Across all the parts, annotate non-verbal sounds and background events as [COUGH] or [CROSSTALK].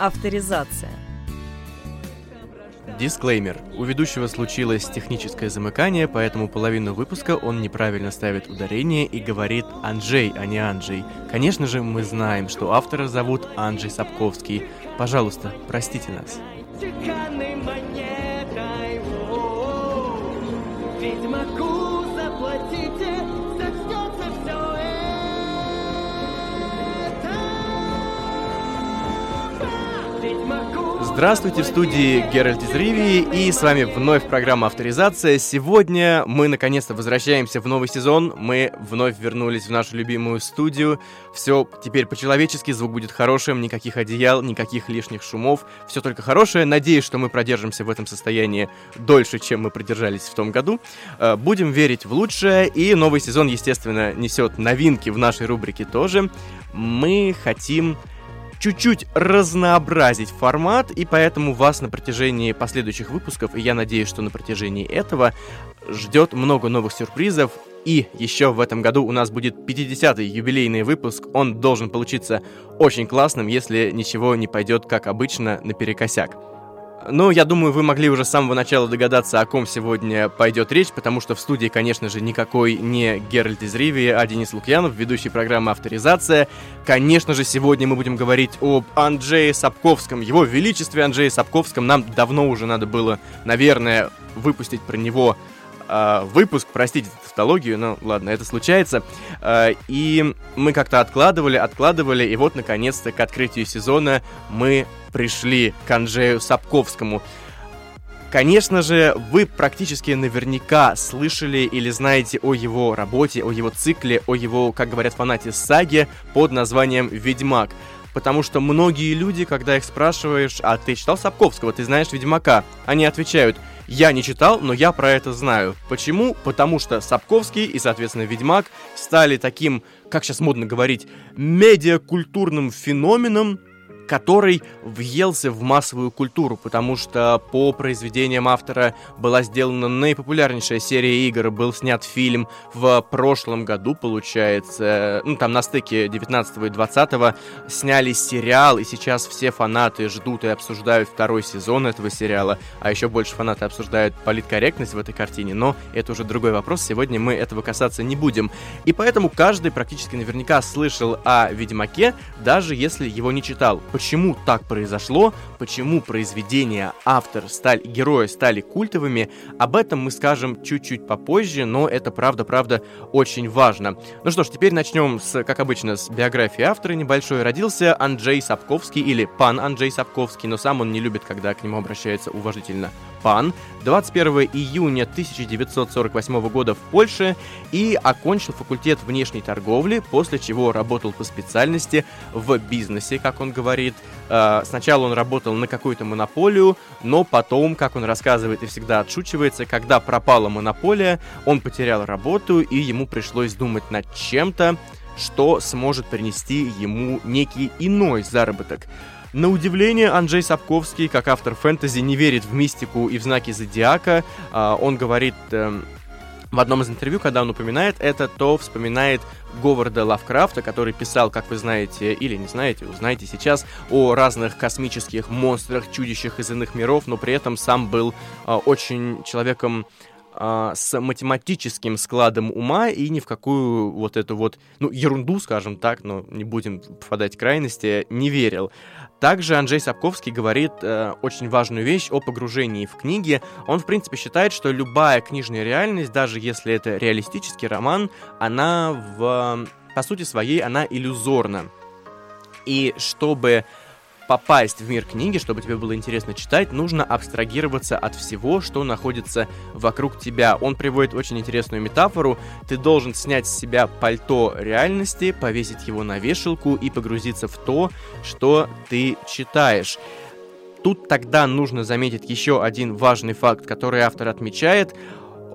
Авторизация. Дисклеймер. У ведущего случилось техническое замыкание, поэтому половину выпуска он неправильно ставит ударение и говорит «Анджей», а не «Анджей». Конечно же, мы знаем, что автора зовут Анджей Сапковский. Пожалуйста, простите нас. Ведьмаку Здравствуйте, в студии Геральт из Ривии, и с вами вновь программа «Авторизация». Сегодня мы наконец-то возвращаемся в новый сезон, мы вновь вернулись в нашу любимую студию. Все теперь по-человечески, звук будет хорошим, никаких одеял, никаких лишних шумов, все только хорошее. Надеюсь, что мы продержимся в этом состоянии дольше, чем мы продержались в том году. Э, будем верить в лучшее, и новый сезон, естественно, несет новинки в нашей рубрике тоже. Мы хотим чуть-чуть разнообразить формат, и поэтому вас на протяжении последующих выпусков, и я надеюсь, что на протяжении этого, ждет много новых сюрпризов. И еще в этом году у нас будет 50-й юбилейный выпуск. Он должен получиться очень классным, если ничего не пойдет, как обычно, наперекосяк. Ну, я думаю, вы могли уже с самого начала догадаться, о ком сегодня пойдет речь, потому что в студии, конечно же, никакой не Геральт из Ривии, а Денис Лукьянов, ведущий программы «Авторизация». Конечно же, сегодня мы будем говорить об Анджее Сапковском, его величестве Анджее Сапковском. Нам давно уже надо было, наверное, выпустить про него э, выпуск, простите тавтологию, но ладно, это случается. Э, и мы как-то откладывали, откладывали, и вот, наконец-то, к открытию сезона мы пришли к Анжею Сапковскому. Конечно же, вы практически наверняка слышали или знаете о его работе, о его цикле, о его, как говорят фанаты, саге под названием «Ведьмак». Потому что многие люди, когда их спрашиваешь, а ты читал Сапковского, ты знаешь Ведьмака, они отвечают, я не читал, но я про это знаю. Почему? Потому что Сапковский и, соответственно, Ведьмак стали таким, как сейчас модно говорить, медиакультурным феноменом, который въелся в массовую культуру, потому что по произведениям автора была сделана наипопулярнейшая серия игр, был снят фильм в прошлом году, получается, ну там на стыке 19 и 20 сняли сериал, и сейчас все фанаты ждут и обсуждают второй сезон этого сериала, а еще больше фанаты обсуждают политкорректность в этой картине, но это уже другой вопрос, сегодня мы этого касаться не будем. И поэтому каждый практически наверняка слышал о Ведьмаке, даже если его не читал почему так произошло, почему произведения автор стали, герои стали культовыми, об этом мы скажем чуть-чуть попозже, но это правда-правда очень важно. Ну что ж, теперь начнем с, как обычно, с биографии автора небольшой. Родился Анджей Сапковский или пан Анджей Сапковский, но сам он не любит, когда к нему обращаются уважительно пан 21 июня 1948 года в Польше и окончил факультет внешней торговли, после чего работал по специальности в бизнесе, как он говорит. Э, сначала он работал на какую-то монополию, но потом, как он рассказывает и всегда отшучивается, когда пропала монополия, он потерял работу и ему пришлось думать над чем-то, что сможет принести ему некий иной заработок. На удивление, Анджей Сапковский, как автор фэнтези, не верит в мистику и в знаки зодиака. А, он говорит эм, в одном из интервью, когда он упоминает это, то вспоминает Говарда Лавкрафта, который писал, как вы знаете, или не знаете, узнаете сейчас, о разных космических монстрах, чудищах из иных миров, но при этом сам был э, очень человеком а, с математическим складом ума и ни в какую вот эту вот, ну, ерунду, скажем так, но не будем впадать в крайности, не верил. Также Анджей Сапковский говорит э, очень важную вещь о погружении в книги. Он, в принципе, считает, что любая книжная реальность, даже если это реалистический роман, она в, по сути своей, она иллюзорна. И чтобы попасть в мир книги, чтобы тебе было интересно читать, нужно абстрагироваться от всего, что находится вокруг тебя. Он приводит очень интересную метафору. Ты должен снять с себя пальто реальности, повесить его на вешалку и погрузиться в то, что ты читаешь. Тут тогда нужно заметить еще один важный факт, который автор отмечает.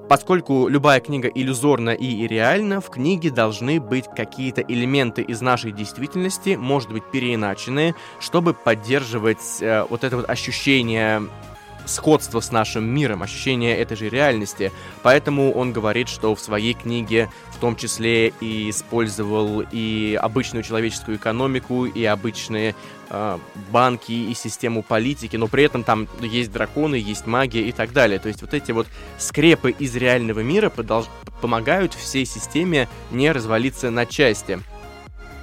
Поскольку любая книга иллюзорна и реальна, в книге должны быть какие-то элементы из нашей действительности, может быть, переиначенные, чтобы поддерживать э, вот это вот ощущение сходство с нашим миром, ощущение этой же реальности. Поэтому он говорит, что в своей книге в том числе и использовал и обычную человеческую экономику, и обычные э, банки, и систему политики, но при этом там есть драконы, есть магия и так далее. То есть вот эти вот скрепы из реального мира подолж- помогают всей системе не развалиться на части.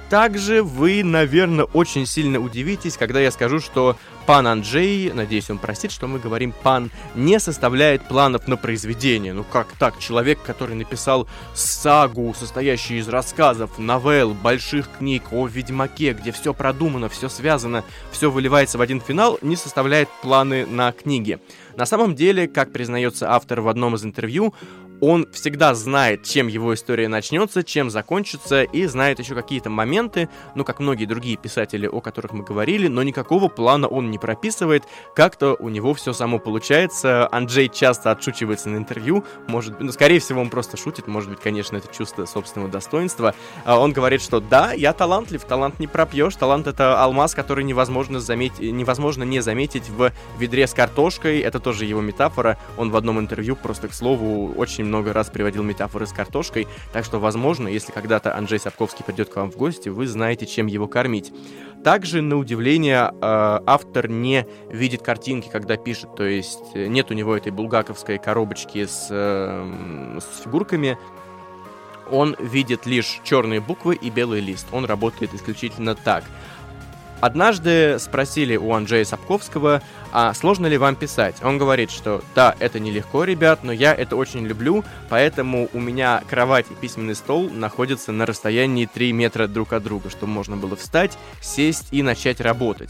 Также вы, наверное, очень сильно удивитесь, когда я скажу, что пан Анджей, надеюсь, он простит, что мы говорим пан, не составляет планов на произведение. Ну как так? Человек, который написал сагу, состоящую из рассказов, новелл, больших книг о Ведьмаке, где все продумано, все связано, все выливается в один финал, не составляет планы на книги. На самом деле, как признается автор в одном из интервью, он всегда знает, чем его история начнется, чем закончится, и знает еще какие-то моменты, ну, как многие другие писатели, о которых мы говорили, но никакого плана он не прописывает, как-то у него все само получается. Анджей часто отшучивается на интервью, может ну, скорее всего, он просто шутит, может быть, конечно, это чувство собственного достоинства. А он говорит, что да, я талантлив, талант не пропьешь, талант это алмаз, который невозможно, заметить, невозможно не заметить в ведре с картошкой, это тоже его метафора, он в одном интервью, просто к слову, очень много раз приводил метафоры с картошкой, так что, возможно, если когда-то Анджей Сапковский придет к вам в гости, вы знаете, чем его кормить. Также, на удивление, э, автор не видит картинки, когда пишет, то есть э, нет у него этой булгаковской коробочки с, э, с фигурками, он видит лишь черные буквы и белый лист. Он работает исключительно так. Однажды спросили у Анджея Сапковского, а сложно ли вам писать? Он говорит, что да, это нелегко, ребят, но я это очень люблю, поэтому у меня кровать и письменный стол находятся на расстоянии 3 метра друг от друга, чтобы можно было встать, сесть и начать работать.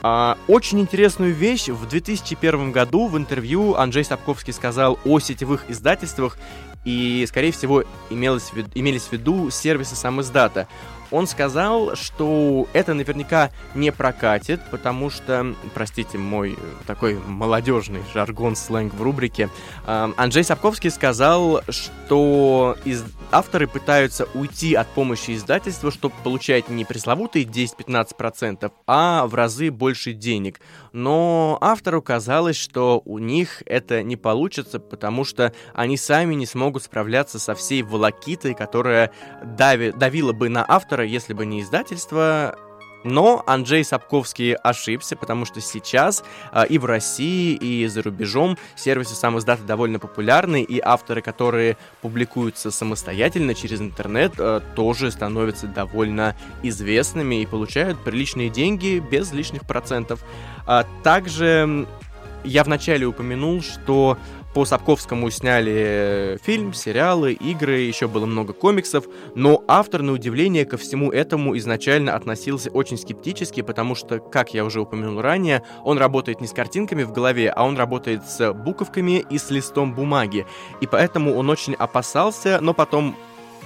А, очень интересную вещь. В 2001 году в интервью Анджей Сапковский сказал о сетевых издательствах, и, скорее всего, имелось, имелись в виду сервисы самоиздата он сказал, что это наверняка не прокатит, потому что, простите мой такой молодежный жаргон, сленг в рубрике, э, Анджей Сапковский сказал, что из... авторы пытаются уйти от помощи издательства, чтобы получать не пресловутые 10-15%, а в разы больше денег. Но автору казалось, что у них это не получится, потому что они сами не смогут справляться со всей волокитой, которая дави... давила бы на автора если бы не издательство. Но Анджей Сапковский ошибся, потому что сейчас э, и в России, и за рубежом сервисы сам издата довольно популярны, и авторы, которые публикуются самостоятельно через интернет, э, тоже становятся довольно известными и получают приличные деньги без лишних процентов. А также я вначале упомянул, что по Сапковскому сняли фильм, сериалы, игры, еще было много комиксов, но автор, на удивление, ко всему этому изначально относился очень скептически, потому что, как я уже упомянул ранее, он работает не с картинками в голове, а он работает с буковками и с листом бумаги. И поэтому он очень опасался, но потом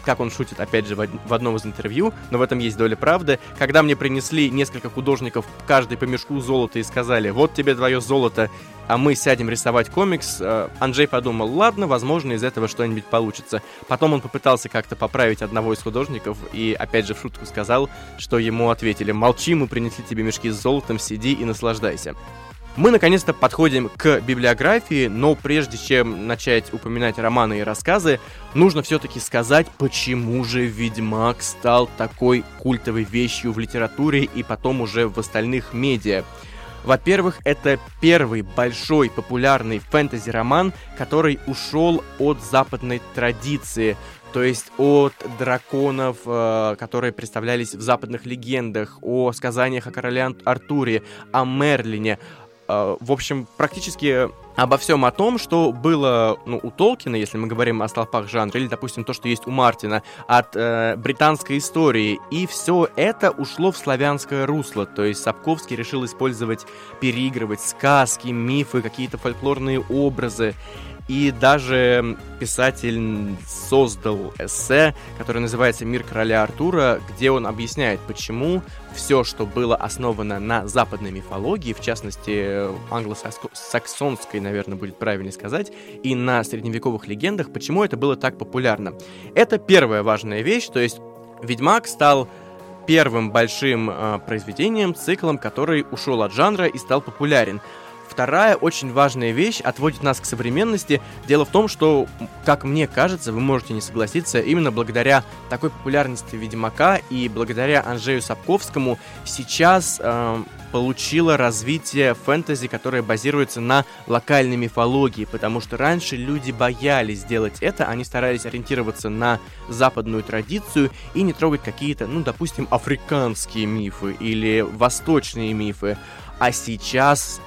как он шутит, опять же, в одном из интервью, но в этом есть доля правды, когда мне принесли несколько художников, каждый по мешку золота и сказали, вот тебе твое золото, а мы сядем рисовать комикс, э, Анджей подумал, ладно, возможно, из этого что-нибудь получится. Потом он попытался как-то поправить одного из художников и, опять же, в шутку сказал, что ему ответили, молчи, мы принесли тебе мешки с золотом, сиди и наслаждайся. Мы наконец-то подходим к библиографии, но прежде чем начать упоминать романы и рассказы, нужно все-таки сказать, почему же Ведьмак стал такой культовой вещью в литературе и потом уже в остальных медиа. Во-первых, это первый большой популярный фэнтези-роман, который ушел от западной традиции, то есть от драконов, э, которые представлялись в западных легендах, о сказаниях о короле Артуре, о Мерлине, в общем, практически обо всем о том, что было ну, у Толкина, если мы говорим о столпах жанра, или, допустим, то, что есть у Мартина, от э, британской истории. И все это ушло в славянское русло. То есть Сапковский решил использовать, переигрывать сказки, мифы, какие-то фольклорные образы. И даже писатель создал эссе, которое называется «Мир короля Артура», где он объясняет, почему все, что было основано на западной мифологии, в частности, англосаксонской, наверное, будет правильно сказать, и на средневековых легендах, почему это было так популярно. Это первая важная вещь, то есть Ведьмак стал первым большим э, произведением, циклом, который ушел от жанра и стал популярен. Вторая очень важная вещь отводит нас к современности. Дело в том, что, как мне кажется, вы можете не согласиться, именно благодаря такой популярности Ведьмака и благодаря Анжею Сапковскому сейчас э, получила развитие фэнтези, которое базируется на локальной мифологии, потому что раньше люди боялись делать это, они старались ориентироваться на западную традицию и не трогать какие-то, ну, допустим, африканские мифы или восточные мифы. А сейчас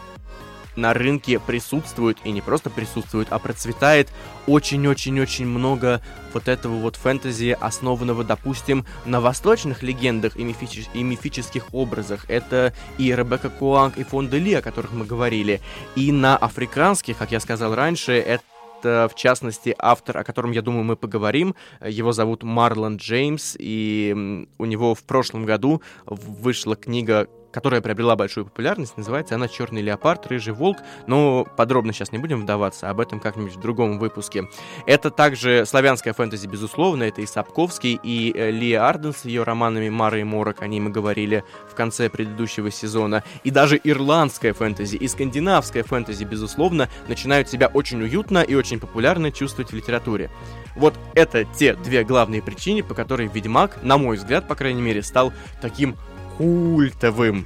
на рынке присутствует, и не просто присутствует, а процветает очень-очень-очень много вот этого вот фэнтези, основанного, допустим, на восточных легендах и, мифич... и мифических образах. Это и Ребекка Куанг, и Фон Ли, о которых мы говорили, и на африканских, как я сказал раньше, это в частности, автор, о котором, я думаю, мы поговорим. Его зовут Марлон Джеймс, и у него в прошлом году вышла книга которая приобрела большую популярность, называется она «Черный леопард, рыжий волк», но подробно сейчас не будем вдаваться, об этом как-нибудь в другом выпуске. Это также славянская фэнтези, безусловно, это и Сапковский, и э, Лия Арден с ее романами «Мара и Морок», о ней мы говорили в конце предыдущего сезона, и даже ирландская фэнтези, и скандинавская фэнтези, безусловно, начинают себя очень уютно и очень популярно чувствовать в литературе. Вот это те две главные причины, по которой «Ведьмак», на мой взгляд, по крайней мере, стал таким культовым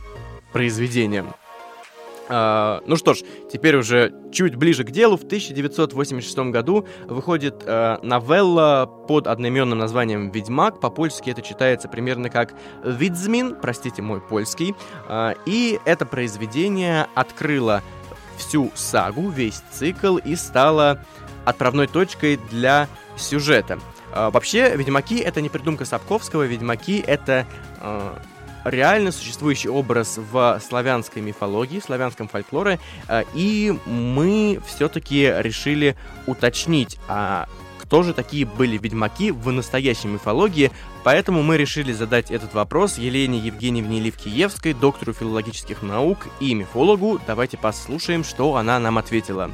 произведением. Uh, ну что ж, теперь уже чуть ближе к делу. В 1986 году выходит uh, новелла под одноименным названием «Ведьмак». По-польски это читается примерно как «Видзмин», простите мой польский. Uh, и это произведение открыло всю сагу, весь цикл и стало отправной точкой для сюжета. Вообще, «Ведьмаки» — это не придумка Сапковского, «Ведьмаки» — это реально существующий образ в славянской мифологии, славянском фольклоре, э, и мы все-таки решили уточнить, а кто же такие были ведьмаки в настоящей мифологии, поэтому мы решили задать этот вопрос Елене Евгеньевне Левкиевской, доктору филологических наук и мифологу. Давайте послушаем, что она нам ответила.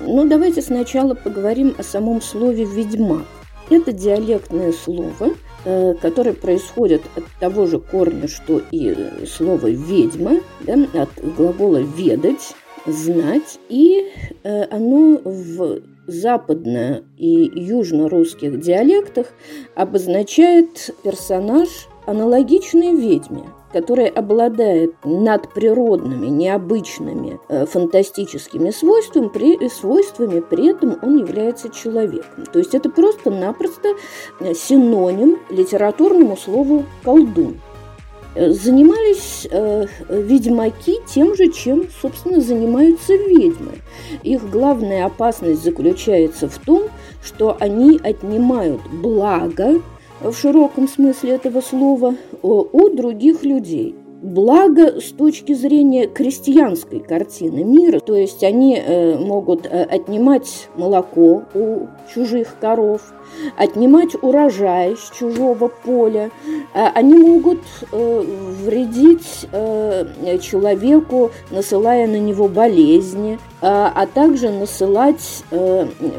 Ну, давайте сначала поговорим о самом слове «ведьмак». Это диалектное слово – которые происходят от того же корня, что и слово «ведьма», да, от глагола «ведать», «знать», и э, оно в западно- и южно-русских диалектах обозначает персонаж, аналогичный ведьме – которая обладает надприродными, необычными, э, фантастическими свойствами при, свойствами, при этом он является человеком. То есть это просто-напросто э, синоним литературному слову «колдун». Э, занимались э, ведьмаки тем же, чем, собственно, занимаются ведьмы. Их главная опасность заключается в том, что они отнимают благо, в широком смысле этого слова у других людей. Благо с точки зрения крестьянской картины мира, то есть они э, могут э, отнимать молоко у чужих коров, отнимать урожай с чужого поля, а они могут э, вредить человеку, насылая на него болезни, а, также насылать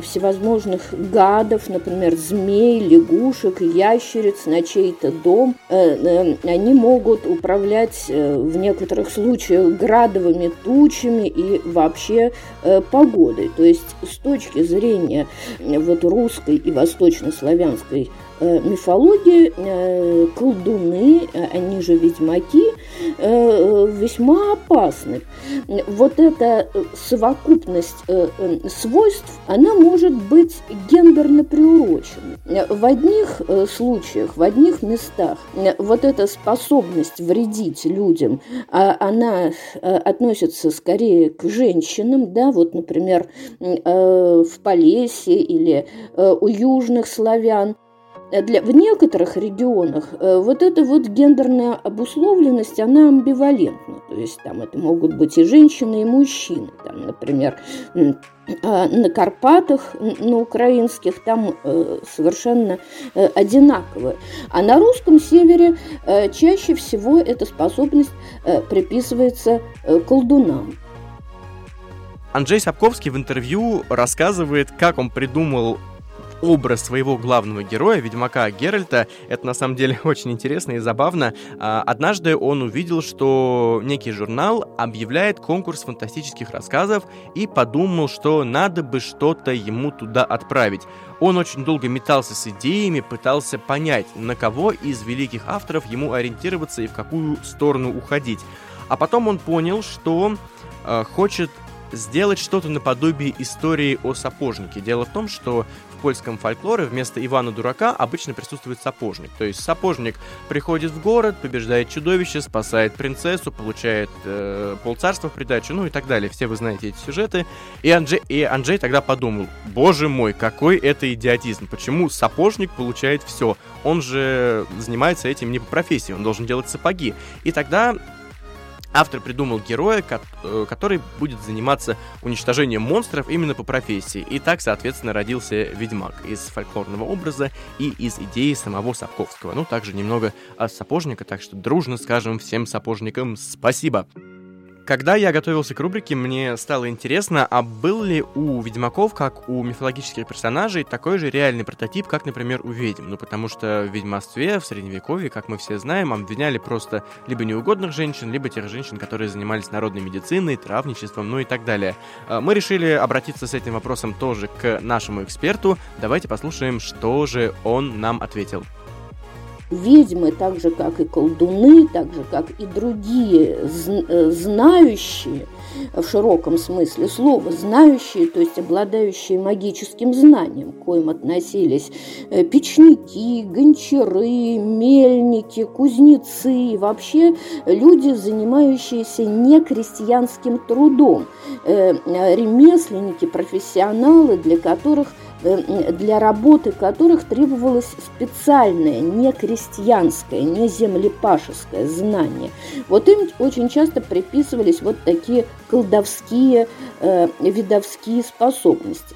всевозможных гадов, например, змей, лягушек, ящериц на чей-то дом. Они могут управлять э, в некоторых случаях градовыми тучами и вообще э, погодой. То есть с точки зрения э, вот русской и восточнославянской мифологии э, колдуны, э, они же ведьмаки, весьма опасны. Вот эта совокупность свойств, она может быть гендерно приурочена. В одних случаях, в одних местах вот эта способность вредить людям, а она относится скорее к женщинам, да, вот, например, в Полесье или у южных славян, для, в некоторых регионах э, вот эта вот гендерная обусловленность, она амбивалентна. То есть там это могут быть и женщины, и мужчины. Там, например, а, на Карпатах, на украинских, там э, совершенно э, одинаковые. А на русском севере чаще всего эта способность приписывается колдунам. Анджей Сапковский в интервью рассказывает, как он придумал образ своего главного героя, ведьмака Геральта. Это на самом деле [LAUGHS] очень интересно и забавно. А, однажды он увидел, что некий журнал объявляет конкурс фантастических рассказов и подумал, что надо бы что-то ему туда отправить. Он очень долго метался с идеями, пытался понять, на кого из великих авторов ему ориентироваться и в какую сторону уходить. А потом он понял, что э, хочет сделать что-то наподобие истории о сапожнике. Дело в том, что польском фольклоре вместо Ивана Дурака обычно присутствует сапожник. То есть сапожник приходит в город, побеждает чудовище, спасает принцессу, получает э, полцарства в придачу, ну и так далее. Все вы знаете эти сюжеты. И Анджей, и Анджей тогда подумал, боже мой, какой это идиотизм. Почему сапожник получает все? Он же занимается этим не по профессии, он должен делать сапоги. И тогда Автор придумал героя, э, который будет заниматься уничтожением монстров именно по профессии. И так, соответственно, родился Ведьмак из фольклорного образа и из идеи самого Сапковского. Ну, также немного от сапожника, так что дружно скажем всем сапожникам спасибо. Когда я готовился к рубрике, мне стало интересно, а был ли у ведьмаков, как у мифологических персонажей, такой же реальный прототип, как, например, у ведьм? Ну, потому что в ведьмовстве, в средневековье, как мы все знаем, обвиняли просто либо неугодных женщин, либо тех женщин, которые занимались народной медициной, травничеством, ну и так далее. А, мы решили обратиться с этим вопросом тоже к нашему эксперту. Давайте послушаем, что же он нам ответил. Ведьмы, так же как и колдуны, так же как и другие э, знающие, в широком смысле слова, знающие, то есть обладающие магическим знанием, к коим относились э, печники, гончары, мельники, кузнецы, вообще люди, занимающиеся не крестьянским трудом, э, ремесленники, профессионалы, для которых – для работы которых требовалось специальное, не крестьянское, не землепашеское знание. Вот им очень часто приписывались вот такие колдовские, э, видовские способности.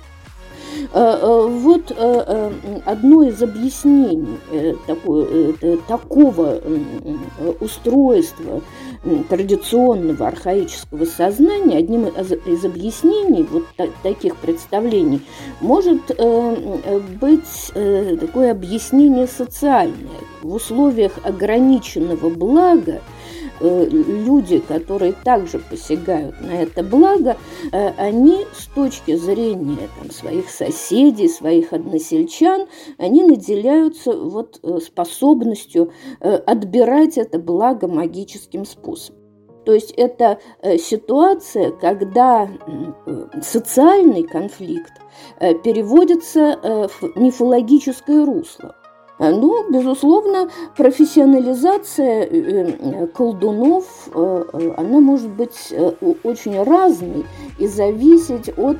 Э, э, вот э, одно из объяснений такого устройства традиционного архаического сознания, одним из объяснений вот таких представлений может быть такое объяснение социальное. В условиях ограниченного блага люди, которые также посягают на это благо, э, они с точки зрения там, своих соседей, своих односельчан, они наделяются вот э, способностью отбирать это благо магическим способом. То есть это ситуация, когда социальный конфликт переводится в мифологическое русло. Э, ну, безусловно, профессионализация э, э, колдунов, она может быть очень разной и зависеть от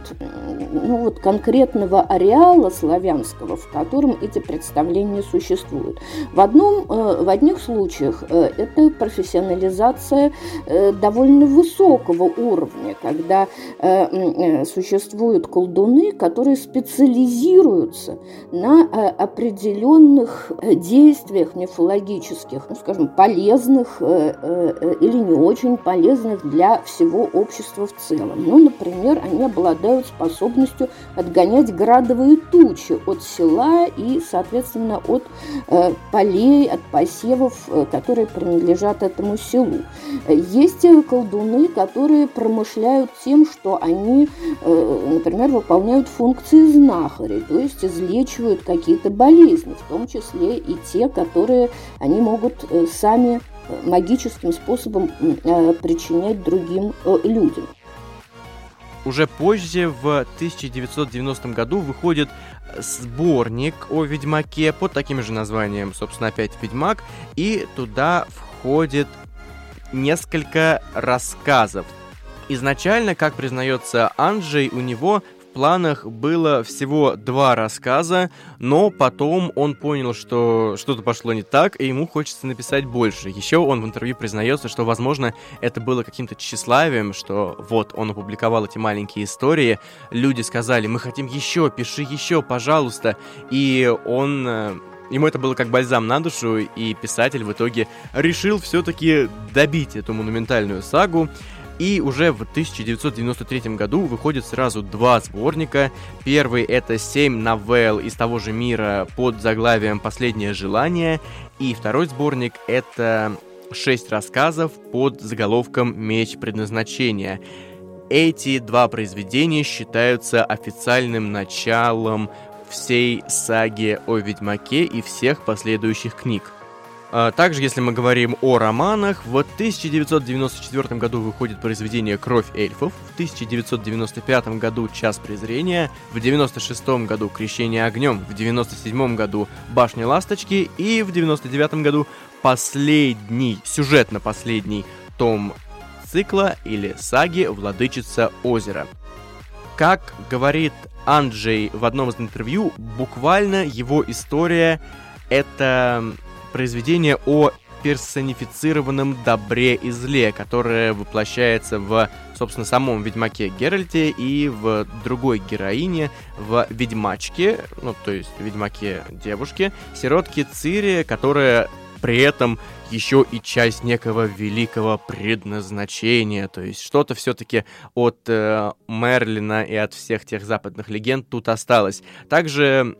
ну, вот, конкретного ареала славянского, в котором эти представления существуют. В, одном, в одних случаях это профессионализация довольно высокого уровня, когда существуют колдуны, которые специализируются на определенных э, действиях мифологических, ну, скажем, полезных э, э, или не очень полезных для всего общества в целом. Ну, например, они обладают способностью отгонять градовые тучи от села и, соответственно, от полей, от посевов, которые принадлежат этому селу. Есть колдуны, которые промышляют тем, что они, например, выполняют функции знахарей, то есть излечивают какие-то болезни, в том числе и те, которые они могут э, сами э, магическим способом э, причинять другим людям. Уже позже, в 1990 году, выходит сборник о Ведьмаке под таким же названием, собственно, опять Ведьмак, и туда входит несколько рассказов. Изначально, как признается Анджей, у него планах было всего два рассказа, но потом он понял, что что-то пошло не так, и ему хочется написать больше. Еще он в интервью признается, что, возможно, это было каким-то тщеславием, что вот он опубликовал эти маленькие истории, люди сказали, мы хотим еще, пиши еще, пожалуйста, и он э, Ему это было как бальзам на душу, и писатель в итоге решил все-таки добить эту монументальную сагу. И уже в 1993 году выходит сразу два сборника. Первый это семь новелл из того же мира под заглавием «Последнее желание». И второй сборник это шесть рассказов под заголовком «Меч предназначения». Эти два произведения считаются официальным началом всей саги о Ведьмаке и всех последующих книг. А, также, если мы говорим о романах, в 1994 году выходит произведение «Кровь эльфов», в 1995 году «Час презрения», в 1996 году «Крещение огнем», в 1997 году «Башня ласточки» и в 1999 году последний, сюжетно последний том цикла или саги «Владычица озера». Как говорит Анджей в одном из интервью, буквально его история — это произведение о персонифицированном добре и зле, которое воплощается в, собственно, самом Ведьмаке Геральте и в другой героине, в Ведьмачке, ну, то есть Ведьмаке девушке, сиротке Цири, которая при этом еще и часть некого великого предназначения, то есть что-то все-таки от э, Мерлина и от всех тех западных легенд тут осталось. Также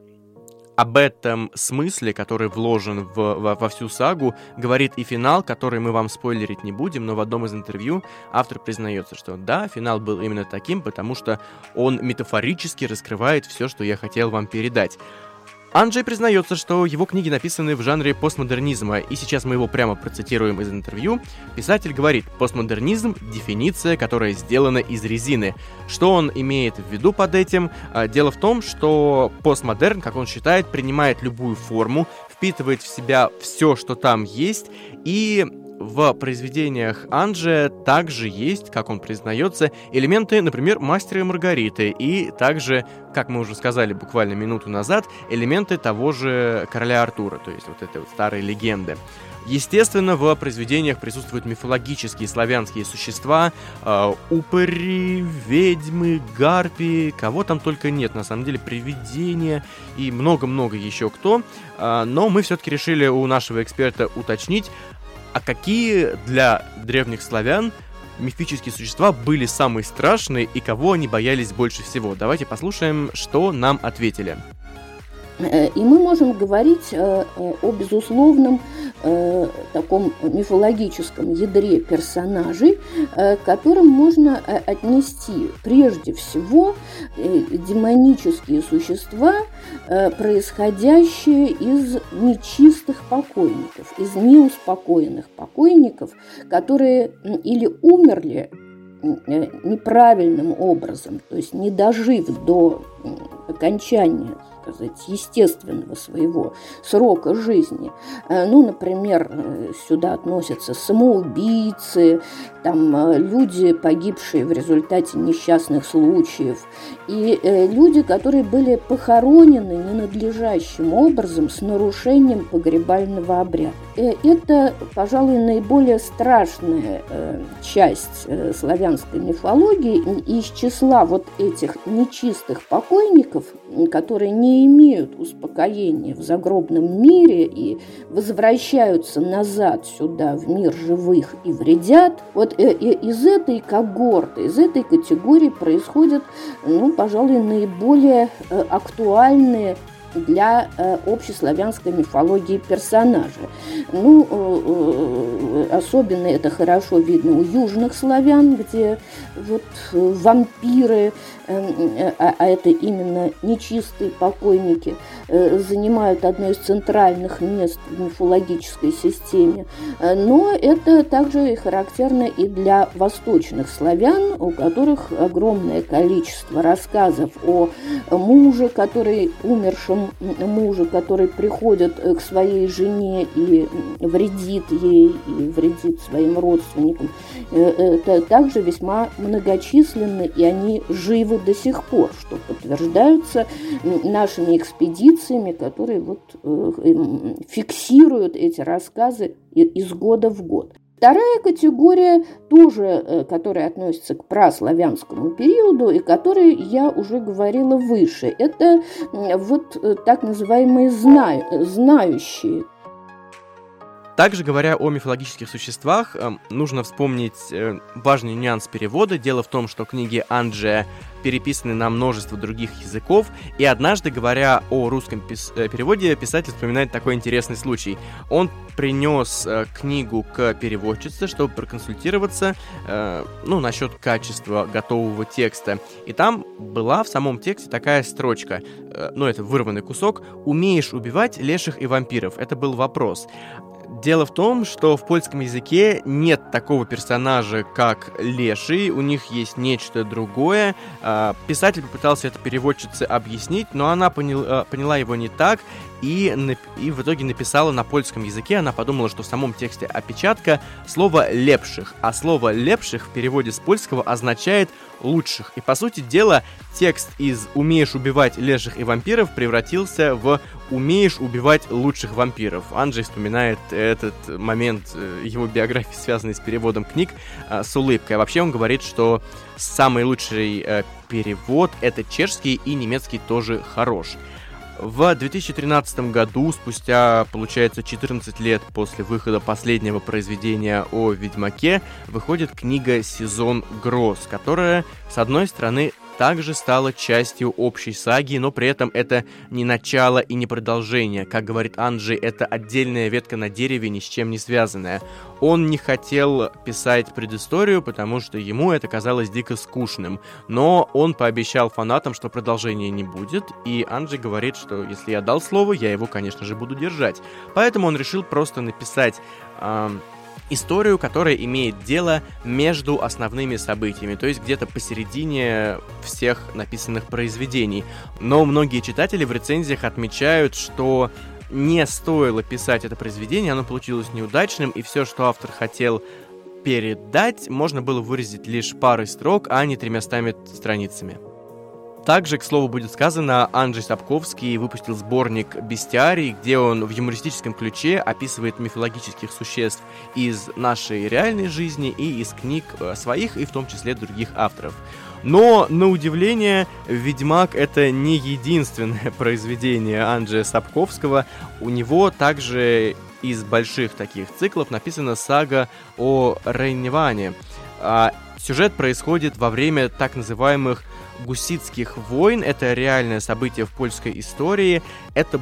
об этом смысле, который вложен в, во, во всю сагу, говорит и финал, который мы вам спойлерить не будем, но в одном из интервью автор признается, что да, финал был именно таким, потому что он метафорически раскрывает все, что я хотел вам передать. Анджей признается, что его книги написаны в жанре постмодернизма, и сейчас мы его прямо процитируем из интервью. Писатель говорит, постмодернизм — дефиниция, которая сделана из резины. Что он имеет в виду под этим? А, дело в том, что постмодерн, как он считает, принимает любую форму, впитывает в себя все, что там есть, и в произведениях Анджи также есть, как он признается, элементы, например, Мастера и Маргариты, и также, как мы уже сказали буквально минуту назад, элементы того же Короля Артура, то есть вот этой вот старой легенды. Естественно, в произведениях присутствуют мифологические славянские существа, э, упыри, ведьмы, гарпии, кого там только нет, на самом деле, привидения и много-много еще кто. Э, но мы все-таки решили у нашего эксперта уточнить, а какие для древних славян мифические существа были самые страшные и кого они боялись больше всего? Давайте послушаем, что нам ответили. Э, и мы можем говорить э, о безусловном э, таком мифологическом ядре персонажей, к которым можно отнести прежде всего демонические существа, происходящие из нечистых покойников, из неуспокоенных покойников, которые или умерли неправильным образом, то есть не дожив до окончания сказать, естественного своего срока жизни. Э, ну, например, э, сюда относятся самоубийцы, там э, люди, погибшие в результате несчастных случаев, и люди, которые были похоронены ненадлежащим образом с нарушением погребального обряда. Это, пожалуй, наиболее страшная часть славянской мифологии. Из числа вот этих нечистых покойников, которые не имеют успокоения в загробном мире и возвращаются назад сюда, в мир живых, и вредят, вот э, из этой когорты, из этой категории происходят, ну, пожалуй, наиболее э, актуальные для э, общеславянской мифологии персонажа. Ну, э, э, особенно это хорошо видно у южных славян, где вот вампиры, а, а это именно нечистые покойники, занимают одно из центральных мест в мифологической системе. Но это также характерно и для восточных славян, у которых огромное количество рассказов о муже, который умершем мужа, который приходит э, к своей жене и вредит ей, и вредит своим родственникам, э, это также весьма многочисленны, и они живы до сих пор, что подтверждаются нашими экспедициями, которые вот э, фиксируют эти рассказы из года в год. Вторая категория, тоже, э, которая относится к праславянскому периоду и которой я уже говорила выше, это вот э, так называемые знающие Также говоря о мифологических существах, эм, нужно вспомнить э, важный нюанс перевода. Дело в том, что книги Анджия переписаны на множество других языков, и однажды, говоря о русском пис- э, переводе, писатель вспоминает такой интересный случай. Он принес э, книгу к переводчице, чтобы проконсультироваться, ну, насчет качества готового текста. И там была в самом тексте такая строчка, ну, это вырванный кусок, «Умеешь убивать леших и вампиров?» Это был вопрос. Дело в том, что в польском языке нет такого персонажа, как леший, у них есть нечто другое. А, писатель попытался это переводчице объяснить, но она поняла, поняла его не так, и, и в итоге написала на польском языке. Она подумала, что в самом тексте опечатка слово «лепших», а слово «лепших» в переводе с польского означает «лучших». И, по сути дела, текст из «умеешь убивать леших и вампиров» превратился в «умеешь убивать лучших вампиров». Анджей вспоминает этот момент э, его биографии, связанный с переводом книг, э, с улыбкой. А вообще он говорит, что самый лучший э, перевод — это чешский и немецкий тоже хорош. В 2013 году, спустя, получается, 14 лет после выхода последнего произведения о Ведьмаке, выходит книга «Сезон гроз», которая, с одной стороны, также стала частью общей саги, но при этом это не начало и не продолжение. Как говорит Анджей, это отдельная ветка на дереве, ни с чем не связанная. Он не хотел писать предысторию, потому что ему это казалось дико скучным. Но он пообещал фанатам, что продолжения не будет, и Анджей говорит, что если я дал слово, я его, конечно же, буду держать. Поэтому он решил просто написать... Эм, историю, которая имеет дело между основными событиями, то есть где-то посередине всех написанных произведений. Но многие читатели в рецензиях отмечают, что не стоило писать это произведение, оно получилось неудачным, и все, что автор хотел передать, можно было выразить лишь парой строк, а не тремястами страницами. Также, к слову, будет сказано, Анджей Сапковский выпустил сборник «Бестиарий», где он в юмористическом ключе описывает мифологических существ из нашей реальной жизни и из книг э, своих, и в том числе других авторов. Но, на удивление, «Ведьмак» — это не единственное [LAUGHS] произведение Анджея Сапковского. У него также из больших таких циклов написана сага о Рейневане. А сюжет происходит во время так называемых гуситских войн. Это реальное событие в польской истории. Это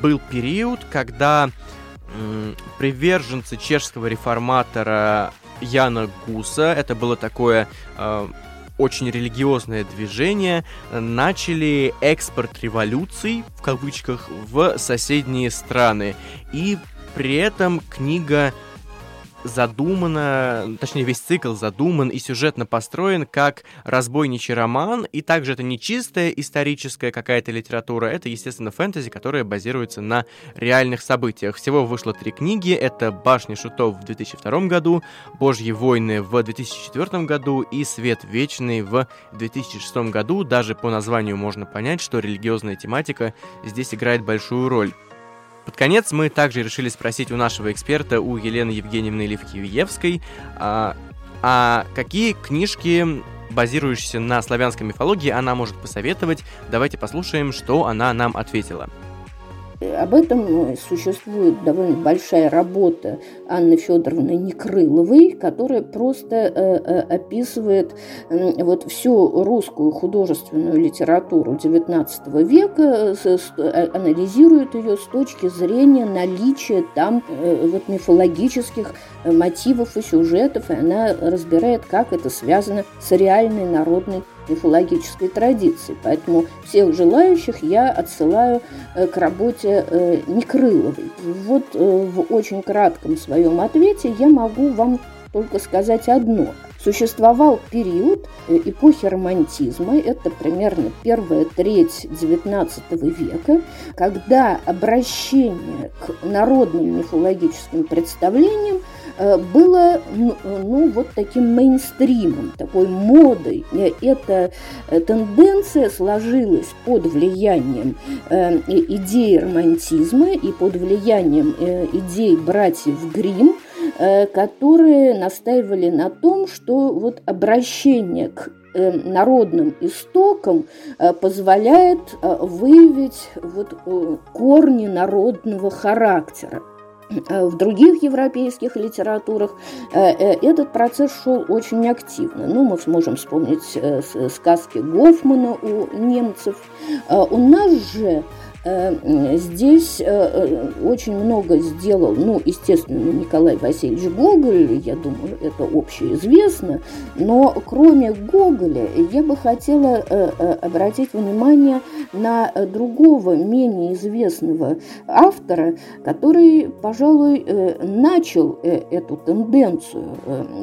был период, когда приверженцы чешского реформатора Яна Гуса, это было такое э, очень религиозное движение, начали экспорт революций, в кавычках, в соседние страны. И при этом книга задумано, точнее весь цикл задуман и сюжетно построен как разбойничий роман, и также это не чистая историческая какая-то литература, это, естественно, фэнтези, которая базируется на реальных событиях. Всего вышло три книги, это «Башня шутов» в 2002 году, «Божьи войны» в 2004 году и «Свет вечный» в 2006 году. Даже по названию можно понять, что религиозная тематика здесь играет большую роль. Под конец мы также решили спросить у нашего эксперта, у Елены Евгеньевны Левкиевской, а, а какие книжки, базирующиеся на славянской мифологии, она может посоветовать. Давайте послушаем, что она нам ответила. Об этом существует довольно большая работа Анны Федоровны Некрыловой, которая просто э, э, описывает вот всю русскую художественную литературу XIX века, э, анализирует ее с точки зрения наличия там вот мифологических мотивов и сюжетов, и она разбирает, как это связано с реальной народной мифологической традиции. Поэтому всех желающих я отсылаю э, к работе э, Некрыловой. Вот э, в очень кратком своем ответе я могу вам только сказать одно. Существовал период эпохи романтизма, это примерно первая треть XIX века, когда обращение к народным мифологическим представлениям было ну, ну, вот таким мейнстримом, такой модой. Эта э, тенденция сложилась под влиянием э, идей романтизма и под влиянием идей братьев Грим, которые настаивали на том, что вот обращение к народным истокам позволяет выявить вот корни народного характера. Э, в других европейских литературах э, э, этот процесс шел очень активно. Ну, мы сможем вспомнить сказки Гофмана у немцев. У нас же здесь э, э, очень много сделал, ну, естественно, Николай Васильевич Гоголь, я думаю, это общеизвестно, но кроме Гоголя я бы хотела обратить внимание на другого, менее известного автора, который, пожалуй, начал эту тенденцию,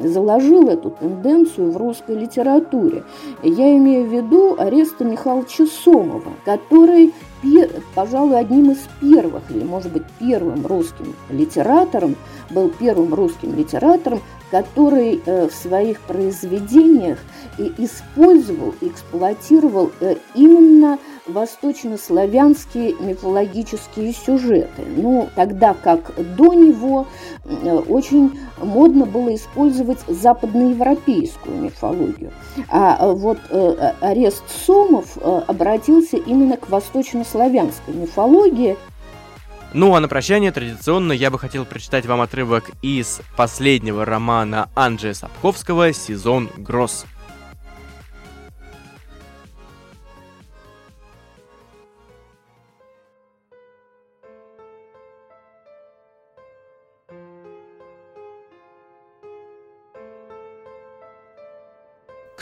заложил эту тенденцию в русской литературе. Я имею в виду Ареста Михайловича Сомова, который пожалуй, одним из первых, или, может быть, первым русским литератором, был первым русским литератором, который э, в своих произведениях использовал, эксплуатировал э, именно восточнославянские мифологические сюжеты. Ну, тогда как до него э, очень модно было использовать западноевропейскую мифологию. А вот э, арест Сомов э, обратился именно к восточнославянской мифологии, ну а на прощание традиционно я бы хотел прочитать вам отрывок из последнего романа Анджея Сапковского «Сезон гроз».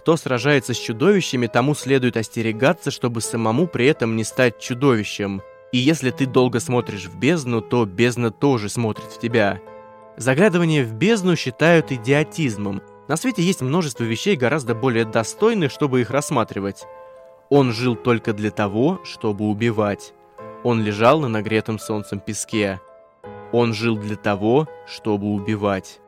Кто сражается с чудовищами, тому следует остерегаться, чтобы самому при этом не стать чудовищем. И если ты долго смотришь в бездну, то бездна тоже смотрит в тебя. Заглядывание в бездну считают идиотизмом. На свете есть множество вещей гораздо более достойных, чтобы их рассматривать. Он жил только для того, чтобы убивать. Он лежал на нагретом солнцем песке. Он жил для того, чтобы убивать.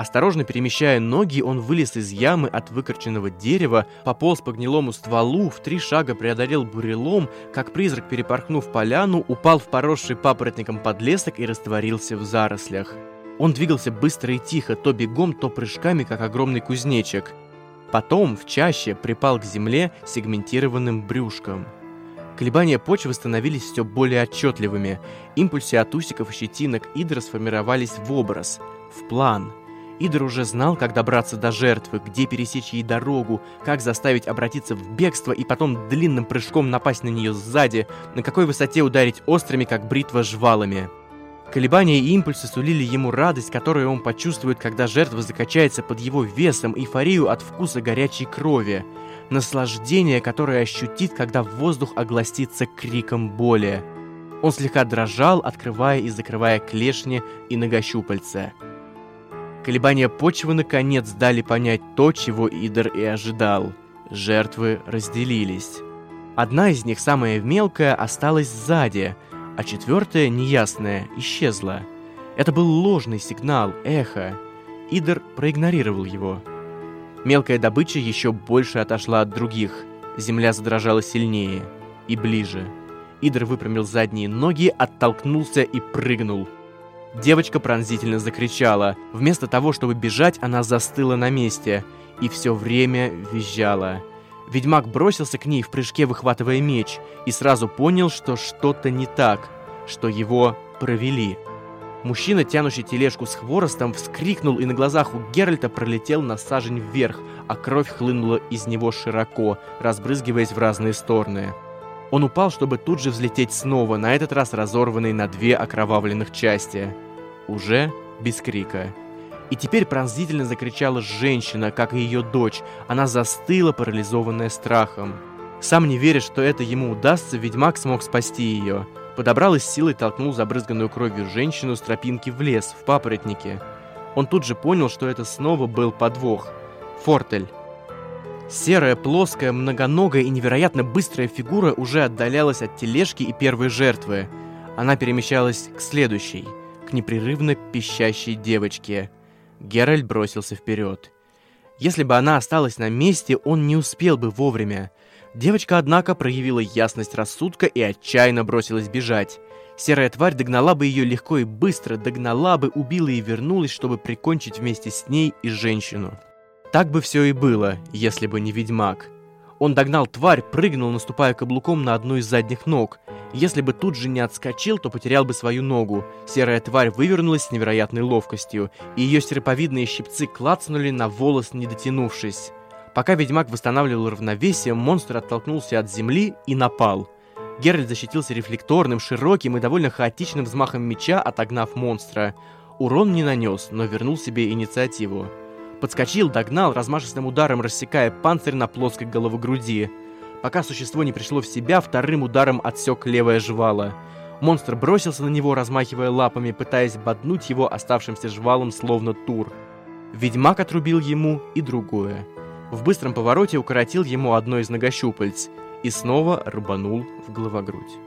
Осторожно перемещая ноги, он вылез из ямы от выкорченного дерева, пополз по гнилому стволу, в три шага преодолел бурелом, как призрак перепорхнув поляну, упал в поросший папоротником подлесок и растворился в зарослях. Он двигался быстро и тихо, то бегом, то прыжками, как огромный кузнечик. Потом в чаще припал к земле сегментированным брюшком. Колебания почвы становились все более отчетливыми. Импульсы от усиков и щетинок Идра сформировались в образ, в план – Идр уже знал, как добраться до жертвы, где пересечь ей дорогу, как заставить обратиться в бегство и потом длинным прыжком напасть на нее сзади, на какой высоте ударить острыми, как бритва, жвалами. Колебания и импульсы сулили ему радость, которую он почувствует, когда жертва закачается под его весом, эйфорию от вкуса горячей крови, наслаждение, которое ощутит, когда воздух огласится криком боли. Он слегка дрожал, открывая и закрывая клешни и многощупальца. Колебания почвы наконец дали понять то, чего Идер и ожидал. Жертвы разделились. Одна из них, самая мелкая, осталась сзади, а четвертая, неясная, исчезла. Это был ложный сигнал, эхо. Идер проигнорировал его. Мелкая добыча еще больше отошла от других. Земля задрожала сильнее и ближе. Идер выпрямил задние ноги, оттолкнулся и прыгнул – Девочка пронзительно закричала. Вместо того, чтобы бежать, она застыла на месте и все время визжала. Ведьмак бросился к ней в прыжке, выхватывая меч, и сразу понял, что что-то не так, что его провели. Мужчина, тянущий тележку с хворостом, вскрикнул и на глазах у Геральта пролетел на сажень вверх, а кровь хлынула из него широко, разбрызгиваясь в разные стороны. Он упал, чтобы тут же взлететь снова, на этот раз разорванный на две окровавленных части. Уже без крика. И теперь пронзительно закричала женщина, как и ее дочь. Она застыла, парализованная страхом. Сам не веря, что это ему удастся, ведьмак смог спасти ее. Подобрал из силы и толкнул забрызганную кровью женщину с тропинки в лес, в папоротнике. Он тут же понял, что это снова был подвох. Фортель. Серая, плоская, многоногая и невероятно быстрая фигура уже отдалялась от тележки и первой жертвы. Она перемещалась к следующей, к непрерывно пищащей девочке. Геральт бросился вперед. Если бы она осталась на месте, он не успел бы вовремя. Девочка, однако, проявила ясность рассудка и отчаянно бросилась бежать. Серая тварь догнала бы ее легко и быстро, догнала бы, убила и вернулась, чтобы прикончить вместе с ней и женщину. Так бы все и было, если бы не ведьмак. Он догнал тварь, прыгнул, наступая каблуком на одну из задних ног. Если бы тут же не отскочил, то потерял бы свою ногу. Серая тварь вывернулась с невероятной ловкостью, и ее серповидные щипцы клацнули на волос, не дотянувшись. Пока ведьмак восстанавливал равновесие, монстр оттолкнулся от земли и напал. Геральт защитился рефлекторным, широким и довольно хаотичным взмахом меча, отогнав монстра. Урон не нанес, но вернул себе инициативу. Подскочил, догнал, размашистым ударом рассекая панцирь на плоской головогруди. Пока существо не пришло в себя, вторым ударом отсек левое жвало. Монстр бросился на него, размахивая лапами, пытаясь боднуть его оставшимся жвалом, словно тур. Ведьмак отрубил ему и другое. В быстром повороте укоротил ему одно из многощупальц и снова рубанул в головогрудь.